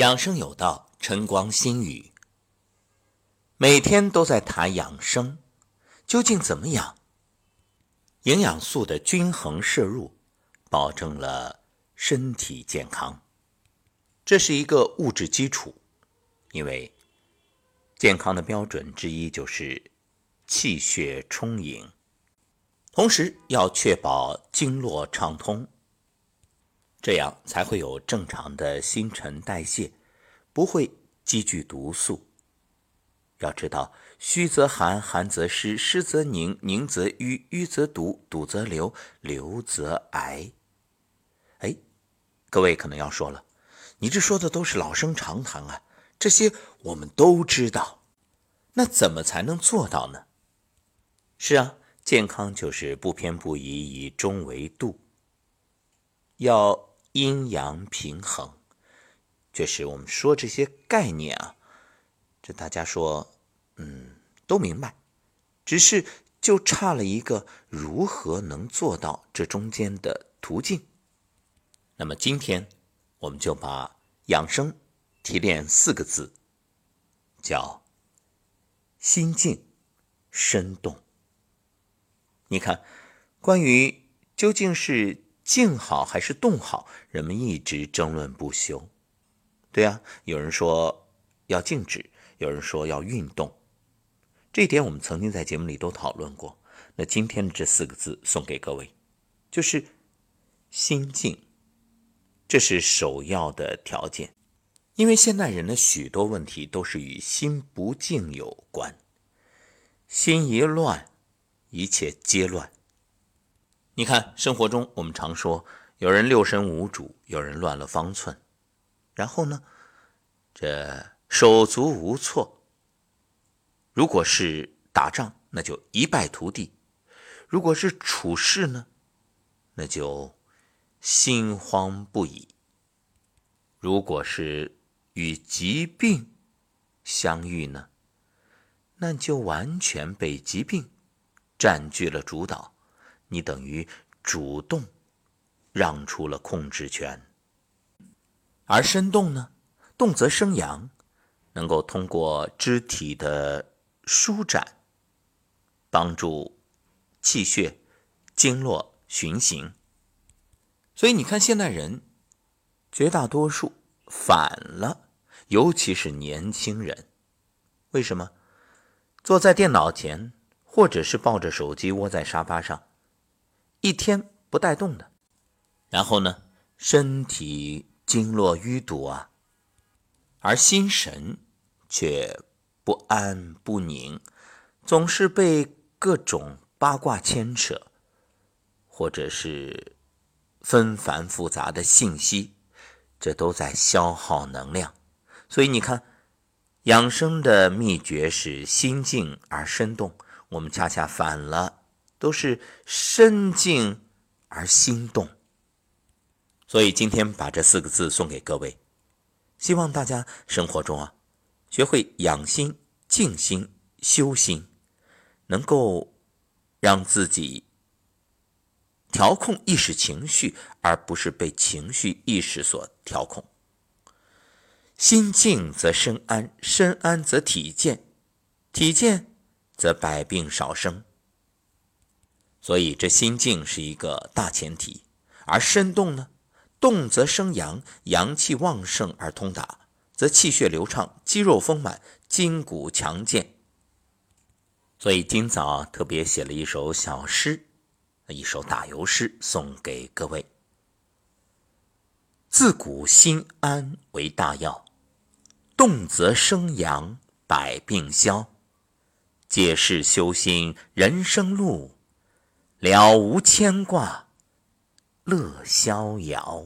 养生有道，晨光心语。每天都在谈养生，究竟怎么养？营养素的均衡摄入，保证了身体健康。这是一个物质基础，因为健康的标准之一就是气血充盈，同时要确保经络畅通。这样才会有正常的新陈代谢，不会积聚毒素。要知道，虚则寒，寒则湿，湿则凝，凝则瘀，瘀则堵，堵则流，流则癌。哎，各位可能要说了，你这说的都是老生常谈啊，这些我们都知道，那怎么才能做到呢？是啊，健康就是不偏不倚，以中为度，要。阴阳平衡，确实，我们说这些概念啊，这大家说，嗯，都明白，只是就差了一个如何能做到这中间的途径。那么今天，我们就把养生提炼四个字，叫心静身动。你看，关于究竟是。静好还是动好，人们一直争论不休。对啊，有人说要静止，有人说要运动。这一点我们曾经在节目里都讨论过。那今天的这四个字送给各位，就是心静，这是首要的条件。因为现代人的许多问题都是与心不静有关，心一乱，一切皆乱。你看，生活中我们常说，有人六神无主，有人乱了方寸，然后呢，这手足无措。如果是打仗，那就一败涂地；如果是处事呢，那就心慌不已；如果是与疾病相遇呢，那就完全被疾病占据了主导。你等于主动让出了控制权，而身动呢？动则生阳，能够通过肢体的舒展，帮助气血经络循行。所以你看，现代人绝大多数反了，尤其是年轻人，为什么？坐在电脑前，或者是抱着手机窝在沙发上。一天不带动的，然后呢，身体经络淤堵啊，而心神却不安不宁，总是被各种八卦牵扯，或者是纷繁复杂的信息，这都在消耗能量。所以你看，养生的秘诀是心静而身动，我们恰恰反了。都是身静而心动，所以今天把这四个字送给各位，希望大家生活中啊，学会养心、静心、修心，能够让自己调控意识情绪，而不是被情绪意识所调控。心静则身安，身安则体健，体健则百病少生。所以，这心静是一个大前提，而身动呢，动则生阳，阳气旺盛而通达，则气血流畅，肌肉丰满，筋骨强健。所以，今早特别写了一首小诗，一首打油诗，送给各位。自古心安为大要，动则生阳，百病消。借势修心，人生路。了无牵挂，乐逍遥。